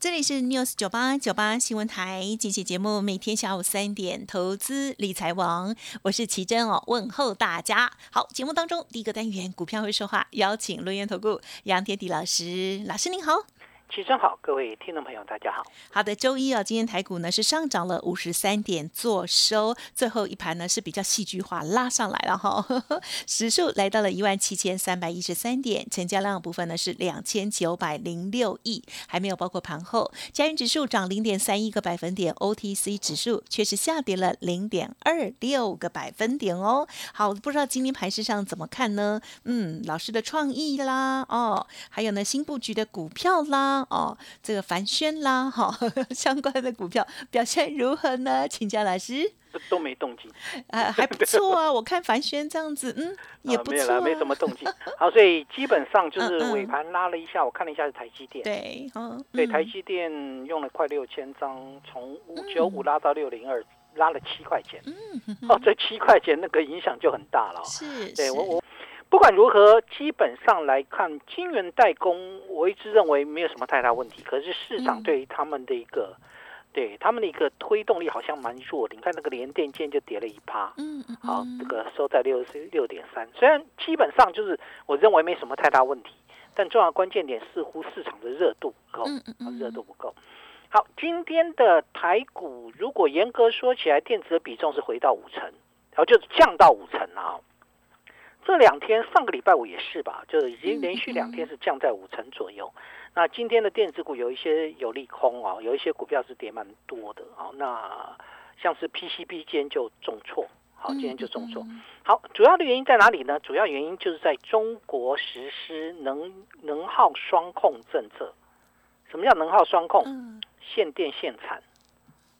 这里是 News 九八九八新闻台，今期节目，每天下午三点，投资理财王，我是奇珍哦，问候大家。好，节目当中第一个单元，股票会说话，邀请论元投顾杨天迪老师，老师您好。齐真好，各位听众朋友，大家好。好的，周一啊，今天台股呢是上涨了五十三点，做收，最后一盘呢是比较戏剧化拉上来了哈，指数来到了一万七千三百一十三点，成交量部分呢是两千九百零六亿，还没有包括盘后。加元指数涨零点三一个百分点，OTC 指数却是下跌了零点二六个百分点哦。好，我不知道今天盘市上怎么看呢？嗯，老师的创意啦，哦，还有呢新布局的股票啦。哦，这个凡轩啦，哈，相关的股票表现如何呢？请教老师。都没动静，啊，还不错啊。我看凡轩这样子，嗯，也不错。没没什么动静。好，所以基本上就是尾盘拉了一下，我看了一下是台积电。对，嗯，对，台积电用了快六千张，从五九五拉到六零二，拉了七块钱。嗯，哦，这七块钱那个影响就很大了。是，对我我。不管如何，基本上来看，晶圆代工，我一直认为没有什么太大问题。可是市场对于他们的一个，对他们的一个推动力好像蛮弱的。你看那个联电今天就跌了一趴，嗯嗯，好，这个收在六十六点三。虽然基本上就是我认为没什么太大问题，但重要关键点似乎市场的热度不够，热度不够。好，今天的台股如果严格说起来，电子的比重是回到五成，然后就降到五成了。这两天，上个礼拜五也是吧，就已经连续两天是降在五成左右。那今天的电子股有一些有利空哦，有一些股票是跌蛮多的啊。那像是 PCB 今天就重挫，好，今天就重挫。好，主要的原因在哪里呢？主要原因就是在中国实施能能耗双控政策。什么叫能耗双控？限电限产，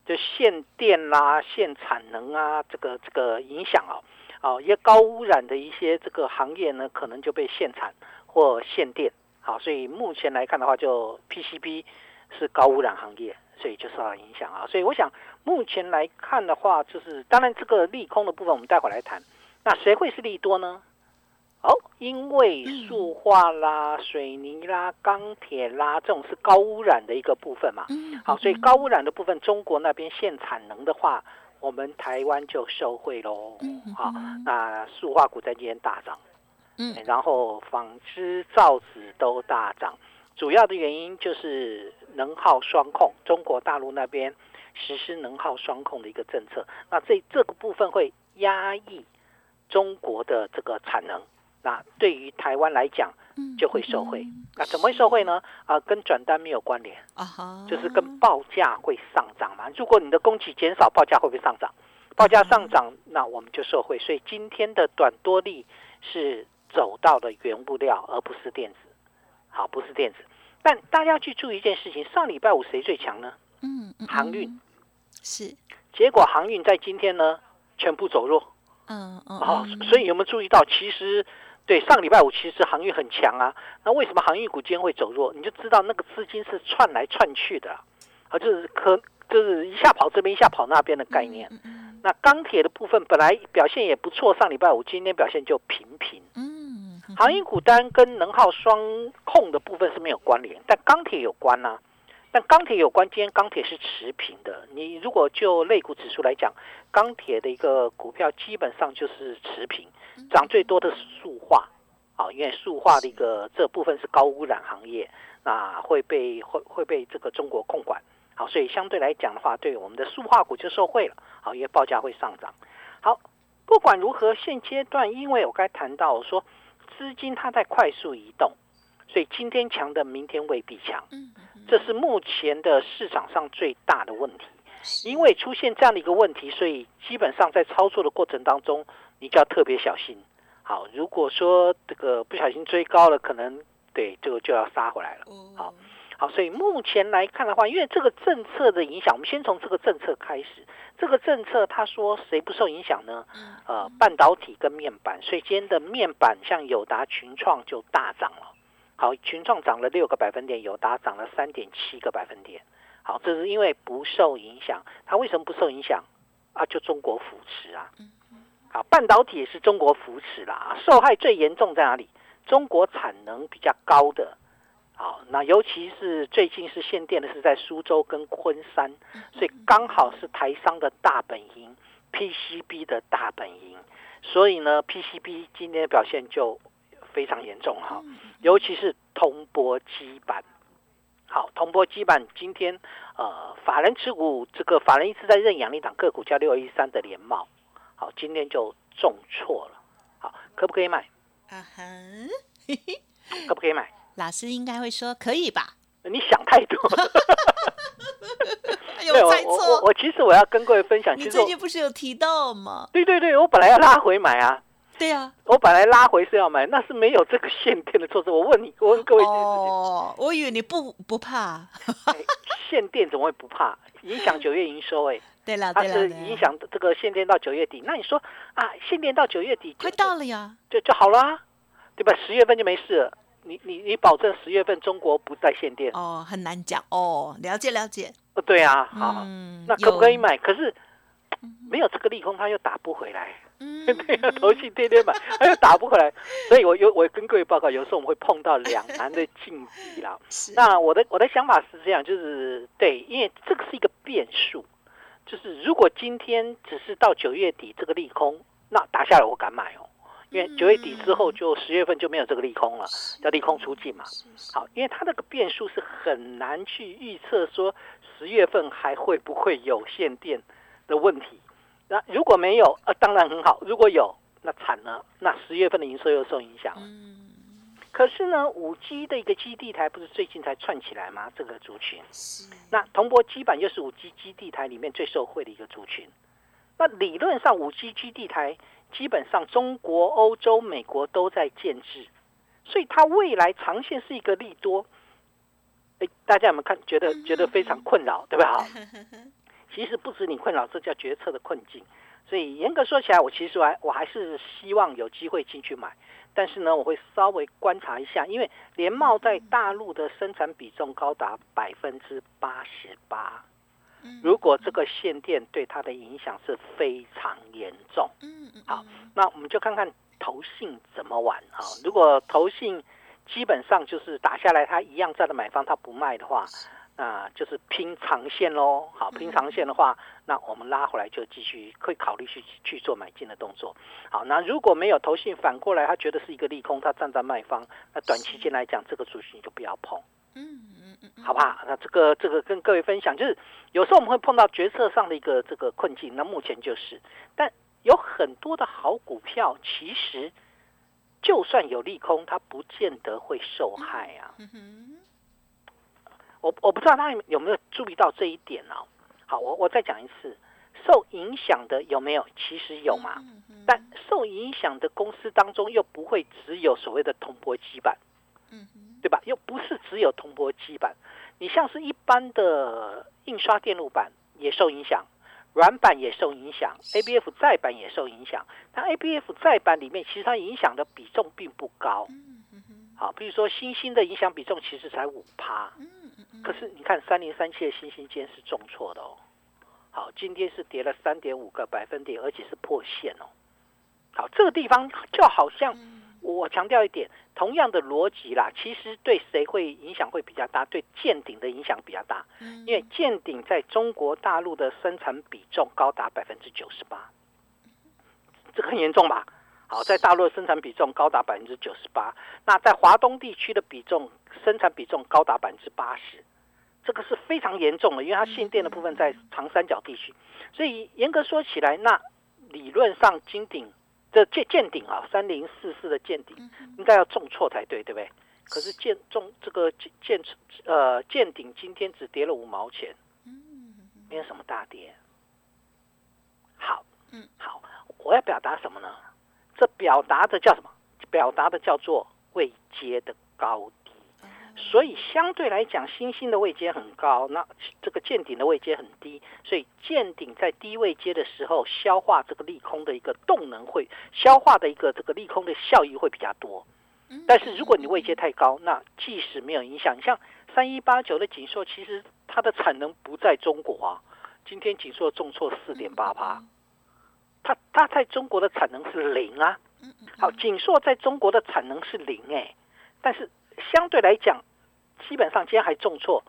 就限电啦，限产能啊，这个这个影响啊。哦，一些高污染的一些这个行业呢，可能就被限产或限电。好，所以目前来看的话，就 PCB 是高污染行业，所以就受到影响啊。所以我想，目前来看的话，就是当然这个利空的部分，我们待会来谈。那谁会是利多呢？哦，因为塑化啦、水泥啦、钢铁啦，这种是高污染的一个部分嘛。好，所以高污染的部分，中国那边限产能的话。我们台湾就受惠喽，好，那塑化股在今天大涨，嗯，然后纺织、造纸都大涨，主要的原因就是能耗双控，中国大陆那边实施能耗双控的一个政策，那这这个部分会压抑中国的这个产能。那对于台湾来讲，就会受惠。那怎么会受惠呢？啊，跟转单没有关联啊，就是跟报价会上涨嘛。如果你的供给减少，报价会不会上涨？报价上涨，那我们就受惠。所以今天的短多利是走到了原物料，而不是电子。好，不是电子。但大家要去注意一件事情：上礼拜五谁最强呢？嗯，航运是。结果航运在今天呢，全部走弱。嗯嗯。好，所以有没有注意到，其实？对，上个礼拜五其实航运很强啊，那为什么航运股今天会走弱？你就知道那个资金是窜来窜去的，啊，就是可就是一下跑这边，一下跑那边的概念。那钢铁的部分本来表现也不错，上礼拜五今天表现就平平。嗯，航运股单跟能耗双控的部分是没有关联，但钢铁有关呐。但钢铁有关，今天钢铁是持平的。你如果就类股指数来讲，钢铁的一个股票基本上就是持平。涨最多的是塑化，啊，因为塑化的一个这部分是高污染行业，那会被会会被这个中国控管，好，所以相对来讲的话，对我们的塑化股就受惠了，好，因为报价会上涨。好，不管如何，现阶段因为我刚才谈到说资金它在快速移动，所以今天强的明天未必强。这是目前的市场上最大的问题。因为出现这样的一个问题，所以基本上在操作的过程当中，你就要特别小心。好，如果说这个不小心追高了，可能对这个就要杀回来了。好，好，所以目前来看的话，因为这个政策的影响，我们先从这个政策开始。这个政策他说谁不受影响呢？呃，半导体跟面板，所以今天的面板像友达、群创就大涨了。好，群创涨了六个百分点，友达涨了三点七个百分点。好，这是因为不受影响。它为什么不受影响？啊，就中国扶持啊。好，半导体也是中国扶持啦。受害最严重在哪里？中国产能比较高的。好，那尤其是最近是限电的，是在苏州跟昆山，所以刚好是台商的大本营，PCB 的大本营，所以呢，PCB 今天的表现就非常严重哈，尤其是铜箔基板。好，铜箔基板今天呃，法人持股这个法人一直在认养一档个股叫六一三的联茂，好，今天就重挫了，好，可不可以买？啊哈，可不可以买？老师应该会说可以吧？你想太多。有猜错。我我其实我要跟各位分享，你最近不是有提到吗？对对对，我本来要拉回买啊。对啊，我本来拉回是要买，那是没有这个限电的措施。我问你，我问各位哦，我以为你不不怕。限电怎么会不怕？影响九月营收哎。对了它是影响这个限电到九月底。那你说啊，限电到九月底快到了呀，就就好了，对吧？十月份就没事了。你你你保证十月份中国不再限电哦？很难讲哦，了解了解。哦，对啊，好，那可不可以买？可是没有这个利空，它又打不回来。嗯，对呀，投信天天买，它又打不回来。所以我有我跟各位报告，有时候我们会碰到两难的境地啦。那我的我的想法是这样，就是对，因为这个是一个变数，就是如果今天只是到九月底这个利空，那打下来我敢买哦。因为九月底之后，就十月份就没有这个利空了，叫利空出尽嘛。好，因为它那个变数是很难去预测，说十月份还会不会有限电的问题。那如果没有，呃，当然很好；如果有，那惨了，那十月份的营收又受影响。了。可是呢，五 G 的一个基地台不是最近才串起来吗？这个族群。那铜箔基板又是五 G 基地台里面最受惠的一个族群。那理论上，五 G 基地台。基本上，中国、欧洲、美国都在建制，所以它未来长线是一个利多。哎，大家有没有看？觉得觉得非常困扰，对吧？其实不止你困扰，这叫决策的困境。所以严格说起来，我其实还我还是希望有机会进去买，但是呢，我会稍微观察一下，因为联茂在大陆的生产比重高达百分之八十八。如果这个限电对它的影响是非常严重，嗯嗯，好，那我们就看看投信怎么玩啊。如果投信基本上就是打下来，它一样在的买方它不卖的话，那就是拼长线喽。好，拼长线的话，那我们拉回来就继续会考虑去去做买进的动作。好，那如果没有投信反过来，他觉得是一个利空，他站在卖方，那短期间来讲，这个主线就不要碰。嗯。好不好？那这个这个跟各位分享，就是有时候我们会碰到决策上的一个这个困境。那目前就是，但有很多的好股票，其实就算有利空，它不见得会受害啊。我我不知道大家有没有注意到这一点哦？好，我我再讲一次，受影响的有没有？其实有嘛。但受影响的公司当中，又不会只有所谓的铜箔基板。嗯。对吧？又不是只有铜箔基板，你像是一般的印刷电路板也受影响，软板也受影响，ABF 再板也受影响。但 ABF 再板里面，其实它影响的比重并不高。好，比如说新兴的影响比重其实才五趴。可是你看三零三七的新兴间是重挫的哦。好，今天是跌了三点五个百分点，而且是破线哦。好，这个地方就好像。我强调一点，同样的逻辑啦，其实对谁会影响会比较大？对见顶的影响比较大，因为见顶在中国大陆的生产比重高达百分之九十八，这个很严重吧？好，在大陆的生产比重高达百分之九十八，那在华东地区的比重生产比重高达百分之八十，这个是非常严重的，因为它限电的部分在长三角地区，所以严格说起来，那理论上金鼎。这见见顶啊，三零四四的见顶应该要重挫才对，对不对？可是建中这个建建呃建鼎今天只跌了五毛钱，没有什么大跌。好，嗯，好，我要表达什么呢？这表达的叫什么？表达的叫做未接的高低。所以相对来讲，星星的位阶很高，那这个见顶的位阶很低，所以见顶在低位阶的时候，消化这个利空的一个动能会消化的一个这个利空的效益会比较多。但是如果你位阶太高，那即使没有影响，你像三一八九的锦硕，其实它的产能不在中国啊。今天锦硕重挫四点八八，它它在中国的产能是零啊。好，锦硕在中国的产能是零哎，但是相对来讲，基本上今天还重挫，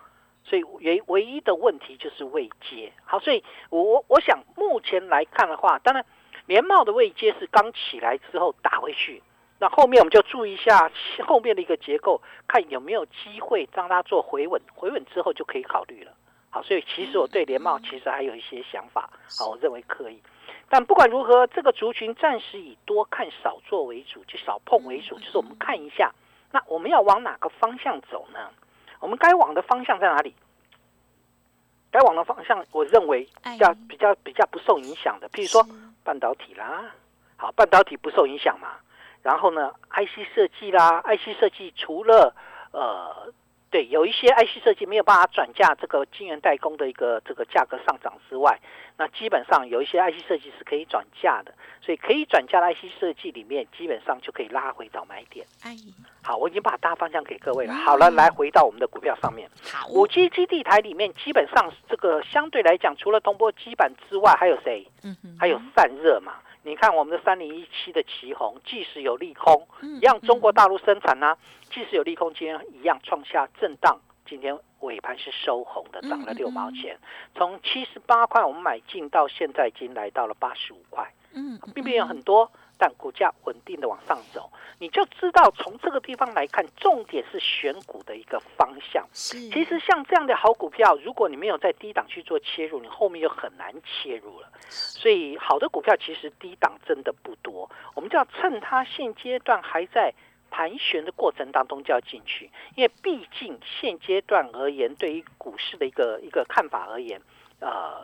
所以唯唯一的问题就是未接。好，所以我我想目前来看的话，当然联茂的未接是刚起来之后打回去。那后面我们就注意一下后面的一个结构，看有没有机会让它做回稳，回稳之后就可以考虑了。好，所以其实我对联茂其实还有一些想法，好，我认为可以。但不管如何，这个族群暂时以多看少做为主，就少碰为主，就是我们看一下，那我们要往哪个方向走呢？我们该往的方向在哪里？该往的方向，我认为比较比较比较不受影响的，譬如说半导体啦，好，半导体不受影响嘛。然后呢，IC 设计啦，IC 设计除了呃，对，有一些 IC 设计没有办法转嫁这个晶圆代工的一个这个价格上涨之外，那基本上有一些 IC 设计是可以转嫁的，所以可以转嫁的 IC 设计里面，基本上就可以拉回到买点。哎，好，我已经把大方向给各位了。好了，来回到我们的股票上面。好，五 G 基地台里面，基本上这个相对来讲，除了铜箔基板之外，还有谁？嗯哼，还有散热嘛。你看我们的三零一七的旗红，即使有利空，一样中国大陆生产呢，即使有利空，今天一样创下震荡，今天尾盘是收红的，涨了六毛钱，从七十八块我们买进到现在已经来到了八十五块，嗯，并没有很多。但股价稳定的往上走，你就知道从这个地方来看，重点是选股的一个方向。是，其实像这样的好股票，如果你没有在低档去做切入，你后面就很难切入了。所以好的股票其实低档真的不多，我们就要趁它现阶段还在盘旋的过程当中就要进去，因为毕竟现阶段而言，对于股市的一个一个看法而言，呃，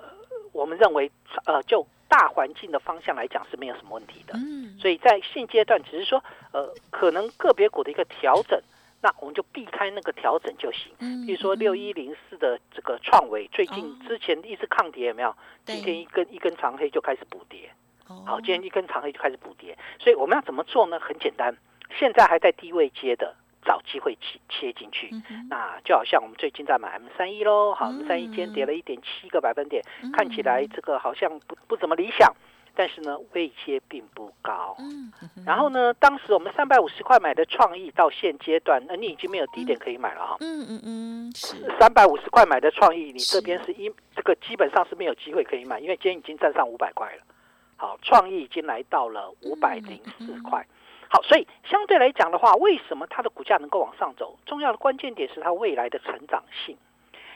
我们认为呃就。大环境的方向来讲是没有什么问题的，嗯，所以在现阶段只是说，呃，可能个别股的一个调整，那我们就避开那个调整就行。嗯，比如说六一零四的这个创维，最近之前一直抗跌有没有？今天一根一根长黑就开始补跌，好，今天一根长黑就开始补跌，所以我们要怎么做呢？很简单，现在还在低位接的。找机会切切进去，那就好像我们最近在买 M 三一喽，好，M 三一今天跌了一点七个百分点，看起来这个好像不不怎么理想，但是呢，位阶并不高。嗯。然后呢，当时我们三百五十块买的创意，到现阶段，那你已经没有低点可以买了哈。嗯嗯嗯，是。三百五十块买的创意，你这边是一这个基本上是没有机会可以买，因为今天已经站上五百块了。好，创意已经来到了五百零四块。好，所以相对来讲的话，为什么它的股价能够往上走？重要的关键点是它未来的成长性。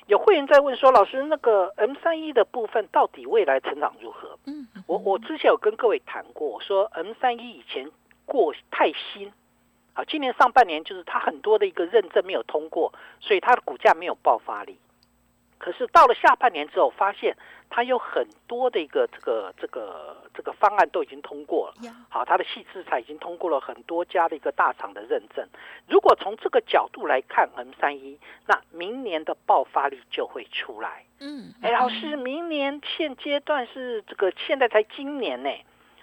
有会员在问说：“老师，那个 M 三一的部分到底未来成长如何？”嗯，我我之前有跟各位谈过，说 M 三一以前过太新，好，今年上半年就是它很多的一个认证没有通过，所以它的股价没有爆发力。可是到了下半年之后，发现它有很多的一个这个这个这个方案都已经通过了。好，它的细制材已经通过了很多家的一个大厂的认证。如果从这个角度来看，M 三一，那明年的爆发力就会出来。嗯，哎，老师，明年现阶段是这个，现在才今年呢。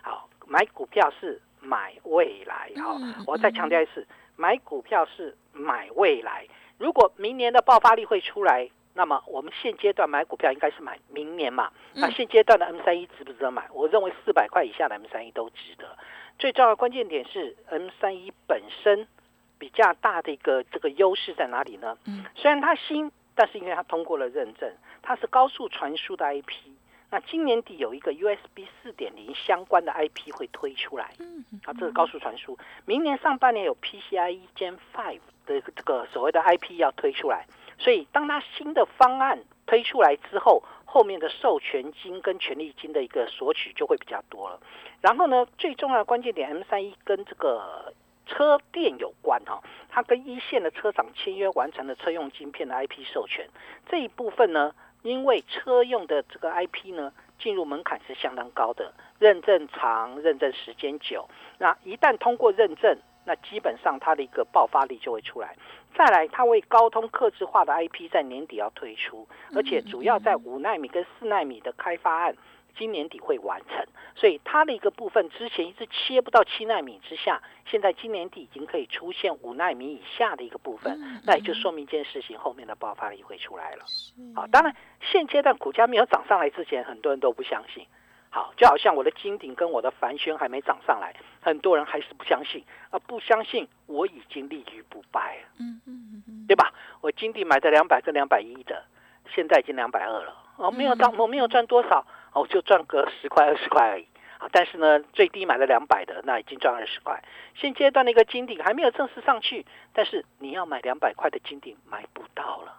好，买股票是买未来。好，我再强调一次，买股票是买未来。如果明年的爆发力会出来。那么我们现阶段买股票应该是买明年嘛？那现阶段的 M 三一值不值得买？我认为四百块以下的 M 三一都值得。最重要的关键点是 M 三一本身比较大的一个这个优势在哪里呢？嗯，虽然它新，但是因为它通过了认证，它是高速传输的 IP。那今年底有一个 USB 四点零相关的 IP 会推出来。嗯，啊，这是高速传输。明年上半年有 PCIe Gen Five 的这个所谓的 IP 要推出来。所以，当它新的方案推出来之后，后面的授权金跟权利金的一个索取就会比较多了。然后呢，最重要的关键点，M 三一跟这个车电有关哈，它跟一线的车厂签约完成了车用晶片的 IP 授权这一部分呢，因为车用的这个 IP 呢，进入门槛是相当高的，认证长，认证时间久，那一旦通过认证，那基本上它的一个爆发力就会出来。再来，它为高通刻制化的 IP 在年底要推出，而且主要在五纳米跟四纳米的开发案。今年底会完成，所以它的一个部分之前一直切不到七纳米之下，现在今年底已经可以出现五纳米以下的一个部分，那也就说明一件事情，后面的爆发力会出来了。好，当然现阶段股价没有涨上来之前，很多人都不相信。好，就好像我的金鼎跟我的凡轩还没涨上来，很多人还是不相信啊，不相信我已经立于不败了，嗯嗯嗯，对吧？我金鼎买的两百跟两百一的，现在已经两百二了，哦，没有到，我没有赚多少。哦，就赚个十块二十块而已啊！但是呢，最低买了两百的，那已经赚二十块。现阶段的一个金顶还没有正式上去，但是你要买两百块的金顶买不到了，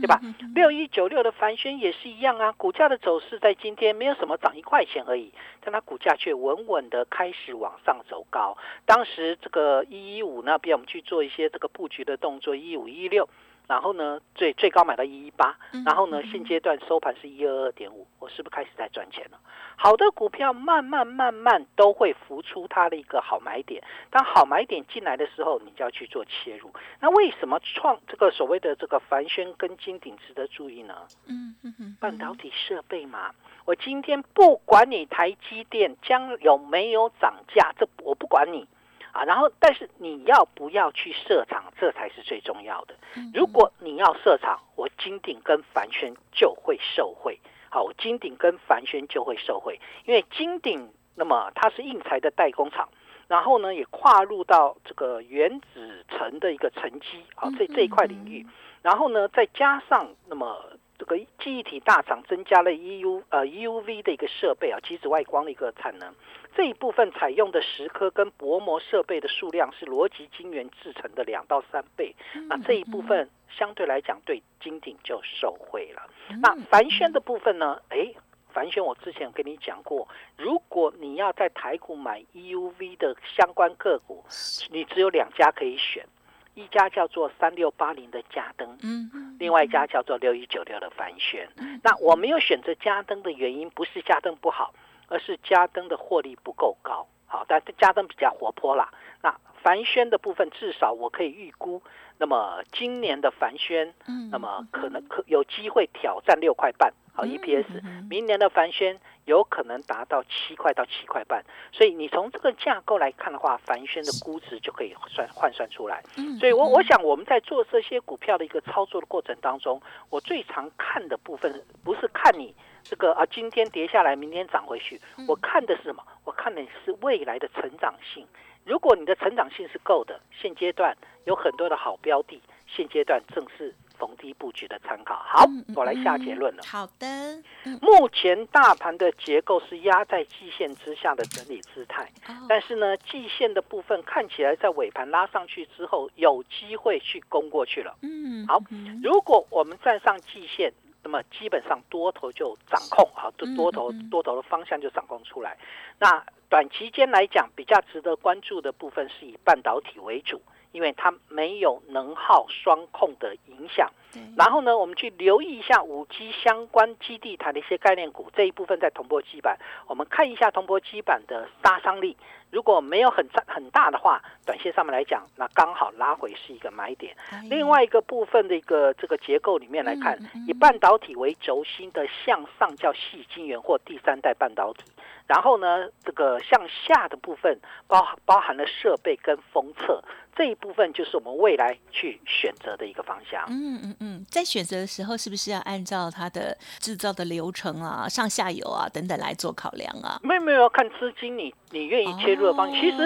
对吧？六一九六的凡轩也是一样啊，股价的走势在今天没有什么涨一块钱而已，但它股价却稳稳的开始往上走高。当时这个一一五那边我们去做一些这个布局的动作，一五一六。然后呢，最最高买到一一八，然后呢，现阶段收盘是一二二点五，我是不是开始在赚钱了？好的股票慢慢慢慢都会浮出它的一个好买点，当好买点进来的时候，你就要去做切入。那为什么创这个所谓的这个凡轩跟金鼎值得注意呢？嗯嗯嗯，半导体设备嘛，我今天不管你台积电将有没有涨价，这我不管你。啊，然后但是你要不要去设厂，这才是最重要的。如果你要设厂，我金鼎跟凡轩就会受惠。好，我金鼎跟凡轩就会受惠，因为金鼎那么它是硬材的代工厂，然后呢也跨入到这个原子层的一个沉积啊这这一块领域，然后呢再加上那么。这个记忆体大厂增加了 EU 呃 EUV 的一个设备啊，机子外光的一个产能，这一部分采用的蚀刻跟薄膜设备的数量是逻辑晶圆制成的两到三倍，那这一部分相对来讲对金鼎就受惠了。那凡轩的部分呢？哎，凡轩我之前跟你讲过，如果你要在台股买 EUV 的相关个股，你只有两家可以选。一家叫做三六八零的嘉登，嗯，另外一家叫做六一九六的凡轩。那我没有选择嘉登的原因，不是嘉登不好，而是嘉登的获利不够高。好，但是嘉登比较活泼啦。那凡轩的部分，至少我可以预估，那么今年的凡轩，嗯，那么可能可有机会挑战六块半。好，EPS，明年的凡轩有可能达到七块到七块半，所以你从这个架构来看的话，凡轩的估值就可以算换算出来。所以我我想我们在做这些股票的一个操作的过程当中，我最常看的部分不是看你这个啊今天跌下来，明天涨回去，我看的是什么？我看的是未来的成长性。如果你的成长性是够的，现阶段有很多的好标的，现阶段正是。逢低布局的参考。好，我来下结论了。好的，目前大盘的结构是压在季线之下的整理姿态，但是呢，季线的部分看起来在尾盘拉上去之后，有机会去攻过去了。嗯，好，如果我们站上季线，那么基本上多头就掌控啊，多多头多头的方向就掌控出来。那短期间来讲，比较值得关注的部分是以半导体为主。因为它没有能耗双控的影响，然后呢，我们去留意一下五 G 相关基地台的一些概念股这一部分在铜箔基板，我们看一下铜箔基板的杀伤力，如果没有很大很大的话，短线上面来讲，那刚好拉回是一个买点。另外一个部分的一个这个结构里面来看，以半导体为轴心的向上叫细晶圆或第三代半导体。然后呢，这个向下的部分包包含了设备跟封测这一部分，就是我们未来去选择的一个方向。嗯嗯嗯，在选择的时候，是不是要按照它的制造的流程啊、上下游啊等等来做考量啊？没有没有，看资金你你愿意切入的方向。其实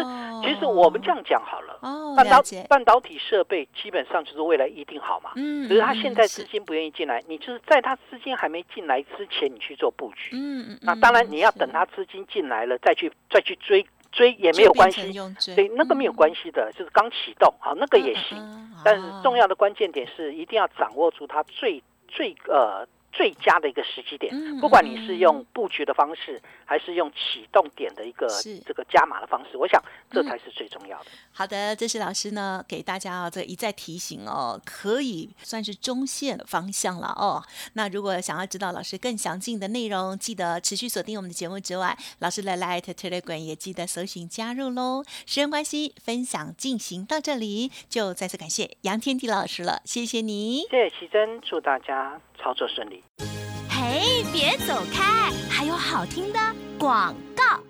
其实我们这样讲好了，半导半导体设备基本上就是未来一定好嘛。嗯，只是他现在资金不愿意进来，你就是在他资金还没进来之前，你去做布局。嗯嗯，那当然你要等他资金。进来了，再去再去追追也没有关系，对那个没有关系的，就是刚启动好那个也行。但是重要的关键点是，一定要掌握住它最最呃最佳的一个时机点。嗯不管你是用布局的方式，还是用启动点的一个这个加码的方式，我想这嗯才是最重要的。好的，这是老师。呢给大家哦，这一再提醒哦，可以算是中线方向了哦。那如果想要知道老师更详尽的内容，记得持续锁定我们的节目之外，老师。的 Light Telegram 也记得搜寻加入喽。时间关系，分享进行到这里，就再次感谢杨天地老师。了，谢谢你。谢谢奇珍，祝大家操作顺利。嘿，别走开，还有好听的广告。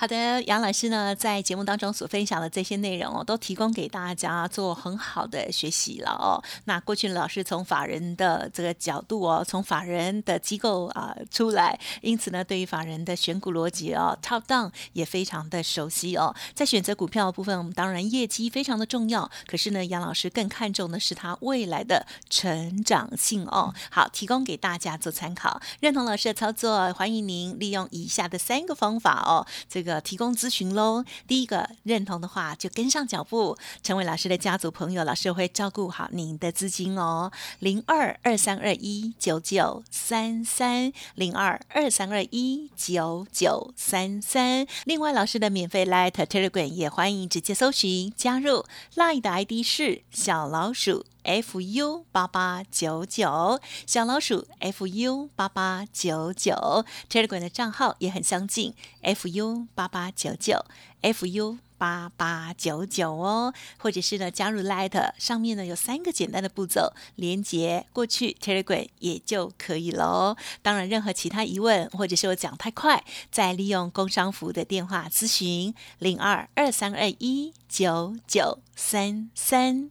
好的，杨老师呢在节目当中所分享的这些内容哦，都提供给大家做很好的学习了哦。那过去老师从法人的这个角度哦，从法人的机构啊、出来，因此呢，对于法人的选股逻辑哦，top down 也非常的熟悉哦。在选择股票的部分，我们当然业绩非常的重要，可是呢，杨老师更看重的是它未来的成长性哦。好，提供给大家做参考。认同老师的操作，欢迎您利用以下的三个方法哦，这个提供咨询喽。第一个，认同的话就跟上脚步，成为老师的家族朋友，老师会照顾好您的资金哦。零二二三二一九九三三零二二三二一九九三三。另外，老师的免费 Light Telegram 也欢迎直接搜寻加入，Line 的 ID 是小老鼠。Fu 八八九九，小老鼠 fu 八八九九，Telegram 的账号也很相近，fu 八八九九，fu 八八九九哦，或者是呢加入 Light 上面呢有三个简单的步骤，连接过去 Telegram 也就可以喽。当然，任何其他疑问或者是我讲太快，再利用工商服务的电话咨询零二二三二一九九三三。